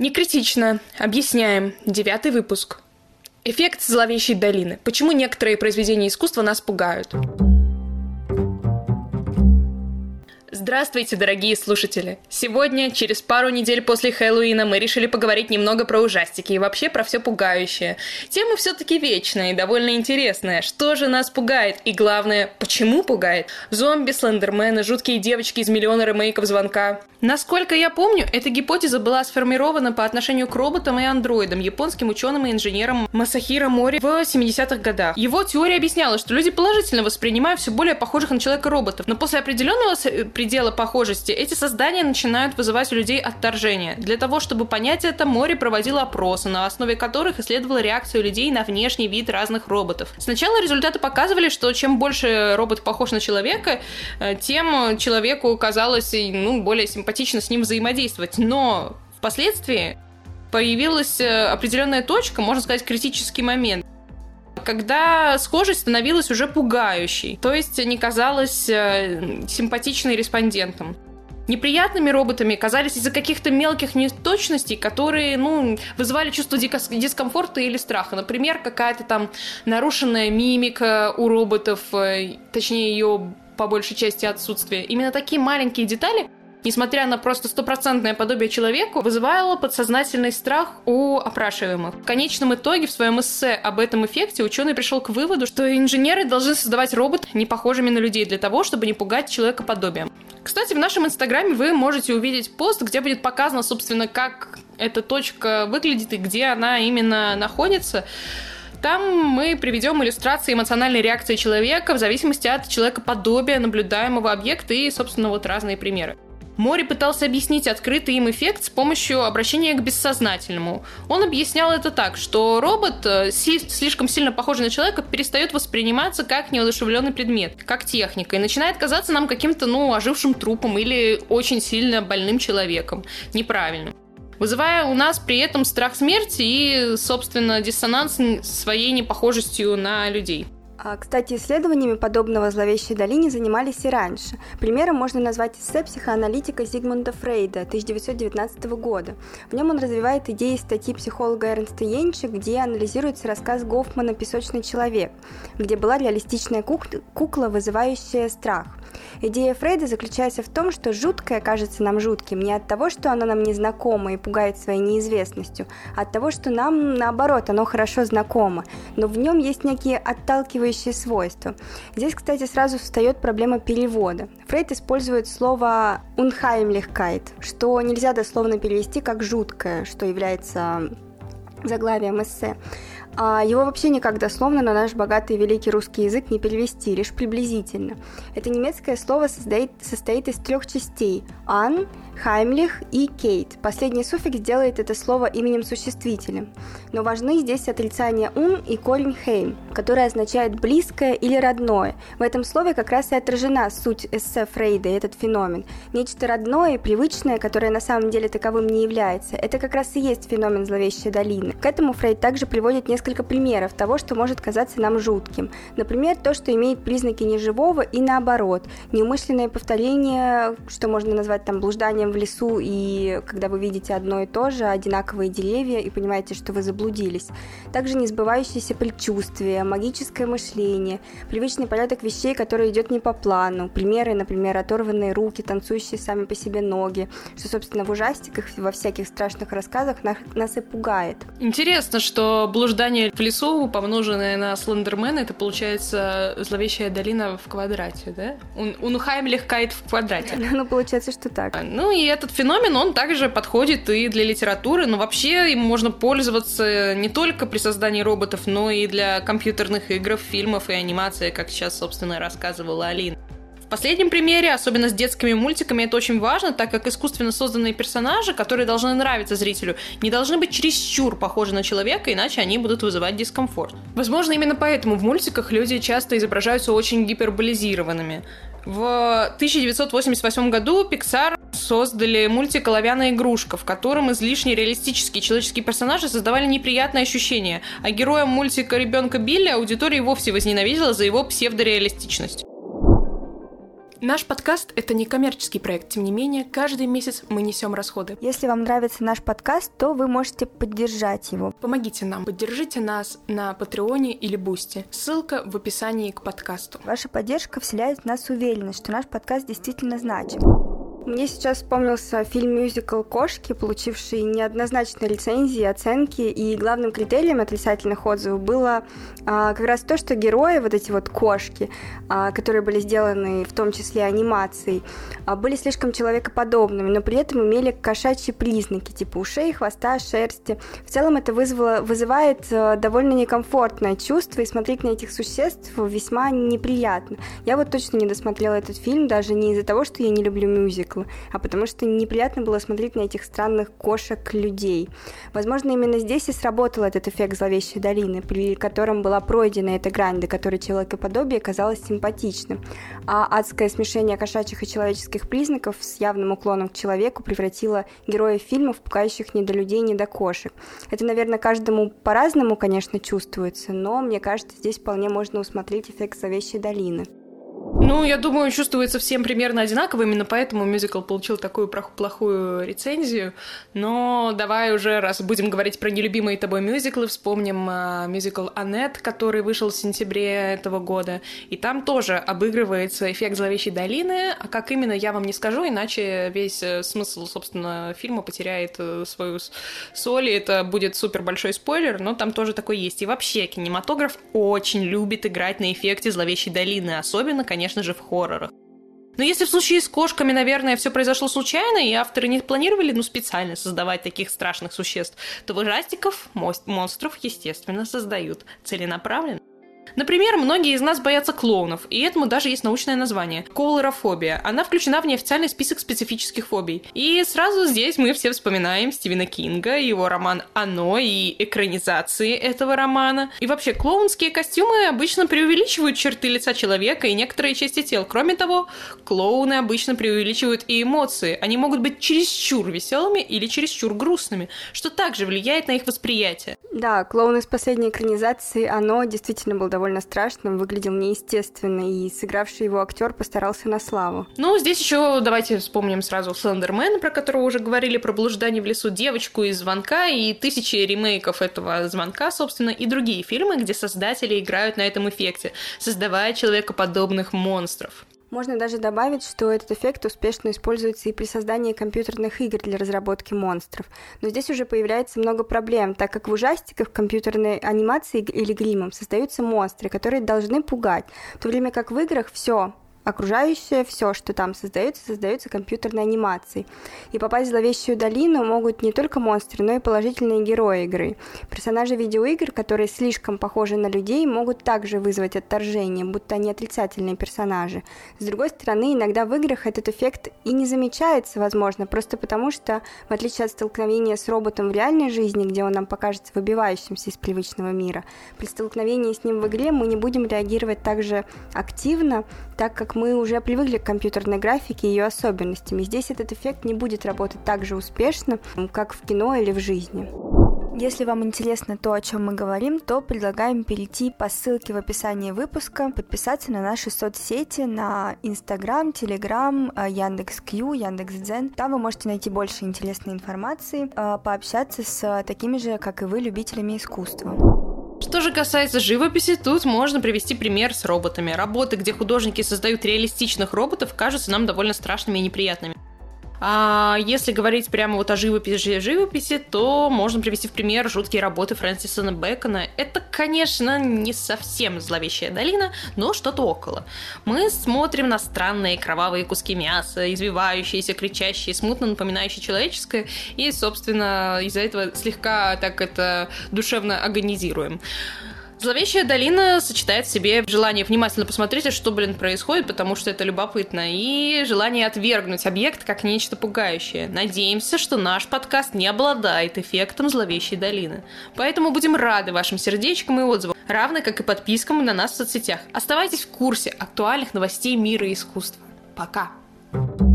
Не критично. Объясняем. Девятый выпуск. Эффект зловещей долины. Почему некоторые произведения искусства нас пугают? Здравствуйте, дорогие слушатели! Сегодня, через пару недель после Хэллоуина, мы решили поговорить немного про ужастики и вообще про все пугающее. Тема все-таки вечная и довольно интересная. Что же нас пугает? И главное, почему пугает? Зомби, слендермены, жуткие девочки из миллиона ремейков звонка. Насколько я помню, эта гипотеза была сформирована по отношению к роботам и андроидам, японским ученым и инженерам Масахира Мори в 70-х годах. Его теория объясняла, что люди положительно воспринимают все более похожих на человека роботов, но после определенного предела похожести, эти создания начинают вызывать у людей отторжение. Для того, чтобы понять это, Мори проводил опросы, на основе которых исследовала реакцию людей на внешний вид разных роботов. Сначала результаты показывали, что чем больше робот похож на человека, э, тем человеку казалось ну, более симпатично с ним взаимодействовать. Но впоследствии появилась э, определенная точка, можно сказать, критический момент когда схожесть становилась уже пугающей, то есть не казалась э, симпатичной респондентом. Неприятными роботами казались из-за каких-то мелких неточностей, которые, ну, вызывали чувство дискомфорта или страха. Например, какая-то там нарушенная мимика у роботов, э, точнее, ее по большей части отсутствие. Именно такие маленькие детали несмотря на просто стопроцентное подобие человеку, вызывало подсознательный страх у опрашиваемых. В конечном итоге в своем эссе об этом эффекте ученый пришел к выводу, что инженеры должны создавать робот не похожими на людей для того, чтобы не пугать человека подобием. Кстати, в нашем инстаграме вы можете увидеть пост, где будет показано, собственно, как эта точка выглядит и где она именно находится. Там мы приведем иллюстрации эмоциональной реакции человека в зависимости от человекоподобия наблюдаемого объекта и, собственно, вот разные примеры. Мори пытался объяснить открытый им эффект с помощью обращения к бессознательному. Он объяснял это так, что робот, э, слишком сильно похожий на человека, перестает восприниматься как неодушевленный предмет, как техника, и начинает казаться нам каким-то, ну, ожившим трупом или очень сильно больным человеком. Неправильным вызывая у нас при этом страх смерти и, собственно, диссонанс своей непохожестью на людей. А, кстати, исследованиями подобного зловещей долине занимались и раньше. Примером можно назвать эссе психоаналитика Зигмунда Фрейда 1919 года. В нем он развивает идеи статьи психолога Эрнста Йенча, где анализируется рассказ Гофмана «Песочный человек», где была реалистичная кукла, вызывающая страх. Идея Фрейда заключается в том, что жуткое кажется нам жутким не от того, что оно нам незнакомо и пугает своей неизвестностью, а от того, что нам, наоборот, оно хорошо знакомо, но в нем есть некие отталкивающие свойства. Здесь, кстати, сразу встает проблема перевода. Фрейд использует слово «unheimlichkeit», что нельзя дословно перевести как «жуткое», что является заглавием эссе. А его вообще никак дословно на наш богатый и великий русский язык не перевести, лишь приблизительно. Это немецкое слово состоит, состоит из трех частей – «ан», Хаймлих и Кейт. Последний суффикс делает это слово именем существителем. Но важны здесь отрицание «ун» и корень «хейм», которое означает «близкое» или «родное». В этом слове как раз и отражена суть эссе Фрейда этот феномен. Нечто родное и привычное, которое на самом деле таковым не является. Это как раз и есть феномен зловещей долины. К этому Фрейд также приводит несколько примеров того, что может казаться нам жутким. Например, то, что имеет признаки неживого и наоборот. Неумышленное повторение, что можно назвать там блужданием в лесу, и когда вы видите одно и то же, одинаковые деревья, и понимаете, что вы заблудились. Также несбывающиеся предчувствия, магическое мышление, привычный порядок вещей, который идет не по плану. Примеры, например, оторванные руки, танцующие сами по себе ноги, что, собственно, в ужастиках, во всяких страшных рассказах нас, нас и пугает. Интересно, что блуждание в лесу, помноженное на Слендермена, это получается зловещая долина в квадрате, да? Унхайм легкает в квадрате. Ну, получается, что так. Ну, и этот феномен, он также подходит и для литературы, но вообще им можно пользоваться не только при создании роботов, но и для компьютерных игр, фильмов и анимации, как сейчас, собственно, рассказывала Алина. В последнем примере, особенно с детскими мультиками, это очень важно, так как искусственно созданные персонажи, которые должны нравиться зрителю, не должны быть чересчур похожи на человека, иначе они будут вызывать дискомфорт. Возможно, именно поэтому в мультиках люди часто изображаются очень гиперболизированными. В 1988 году Pixar создали мультик «Оловянная игрушка», в котором излишне реалистические человеческие персонажи создавали неприятное ощущение, а героем мультика «Ребенка Билли» аудитория вовсе возненавидела за его псевдореалистичность. Наш подкаст — это не коммерческий проект, тем не менее, каждый месяц мы несем расходы. Если вам нравится наш подкаст, то вы можете поддержать его. Помогите нам, поддержите нас на Патреоне или Бусти. Ссылка в описании к подкасту. Ваша поддержка вселяет в нас уверенность, что наш подкаст действительно значим. Мне сейчас вспомнился фильм-мюзикл «Кошки», получивший неоднозначные рецензии, оценки, и главным критерием отрицательных отзывов было а, как раз то, что герои, вот эти вот кошки, а, которые были сделаны в том числе анимацией, а, были слишком человекоподобными, но при этом имели кошачьи признаки, типа ушей, хвоста, шерсти. В целом это вызвало, вызывает а, довольно некомфортное чувство, и смотреть на этих существ весьма неприятно. Я вот точно не досмотрела этот фильм, даже не из-за того, что я не люблю мюзикл, мюзикла, а потому что неприятно было смотреть на этих странных кошек-людей. Возможно, именно здесь и сработал этот эффект зловещей долины, при котором была пройдена эта грань, до которой человекоподобие казалось симпатичным, а адское смешение кошачьих и человеческих признаков с явным уклоном к человеку превратило героев фильмов пугающих ни до людей, ни до кошек. Это, наверное, каждому по-разному, конечно, чувствуется, но мне кажется, здесь вполне можно усмотреть эффект зловещей долины. Ну, я думаю, чувствуется всем примерно одинаково, именно поэтому мюзикл получил такую плохую рецензию. Но давай уже, раз будем говорить про нелюбимые тобой мюзиклы, вспомним uh, мюзикл «Аннет», который вышел в сентябре этого года. И там тоже обыгрывается эффект «Зловещей долины», а как именно, я вам не скажу, иначе весь э, смысл, собственно, фильма потеряет э, свою соль, и это будет супер большой спойлер, но там тоже такой есть. И вообще, кинематограф очень любит играть на эффекте «Зловещей долины», особенно, конечно, конечно же, в хоррорах. Но если в случае с кошками, наверное, все произошло случайно, и авторы не планировали, ну, специально создавать таких страшных существ, то в ужастиков монстров, естественно, создают целенаправленно. Например, многие из нас боятся клоунов, и этому даже есть научное название – колорофобия. Она включена в неофициальный список специфических фобий. И сразу здесь мы все вспоминаем Стивена Кинга, его роман «Оно» и экранизации этого романа. И вообще, клоунские костюмы обычно преувеличивают черты лица человека и некоторые части тел. Кроме того, клоуны обычно преувеличивают и эмоции. Они могут быть чересчур веселыми или чересчур грустными, что также влияет на их восприятие. Да, клоун из последней экранизации «Оно» действительно был довольно довольно страшным, выглядел неестественно, и сыгравший его актер постарался на славу. Ну, здесь еще давайте вспомним сразу Слендермена, про которого уже говорили, про блуждание в лесу, девочку из звонка и тысячи ремейков этого звонка, собственно, и другие фильмы, где создатели играют на этом эффекте, создавая человекоподобных монстров. Можно даже добавить, что этот эффект успешно используется и при создании компьютерных игр для разработки монстров. Но здесь уже появляется много проблем, так как в ужастиках, компьютерной анимации или гримом создаются монстры, которые должны пугать, в то время как в играх все окружающее, все, что там создается, создается компьютерной анимацией. И попасть в зловещую долину могут не только монстры, но и положительные герои игры. Персонажи видеоигр, которые слишком похожи на людей, могут также вызвать отторжение, будто они отрицательные персонажи. С другой стороны, иногда в играх этот эффект и не замечается, возможно, просто потому что, в отличие от столкновения с роботом в реальной жизни, где он нам покажется выбивающимся из привычного мира, при столкновении с ним в игре мы не будем реагировать так же активно, так как мы уже привыкли к компьютерной графике и ее особенностям, и здесь этот эффект не будет работать так же успешно, как в кино или в жизни. Если вам интересно то, о чем мы говорим, то предлагаем перейти по ссылке в описании выпуска, подписаться на наши соцсети, на Инстаграм, Телеграм, Яндекс.Кью, Яндекс.Дзен. Там вы можете найти больше интересной информации, э, пообщаться с такими же, как и вы, любителями искусства. Что же касается живописи, тут можно привести пример с роботами. Работы, где художники создают реалистичных роботов, кажутся нам довольно страшными и неприятными. А если говорить прямо вот о живописи живописи, то можно привести в пример жуткие работы Фрэнсиса Бэкона. Это, конечно, не совсем зловещая долина, но что-то около. Мы смотрим на странные кровавые куски мяса, извивающиеся, кричащие, смутно напоминающие человеческое, и, собственно, из-за этого слегка так это душевно агонизируем. Зловещая долина сочетает в себе желание внимательно посмотреть, что, блин, происходит, потому что это любопытно, и желание отвергнуть объект как нечто пугающее. Надеемся, что наш подкаст не обладает эффектом зловещей долины. Поэтому будем рады вашим сердечкам и отзывам, равно как и подпискам на нас в соцсетях. Оставайтесь в курсе актуальных новостей мира и искусства. Пока! thank you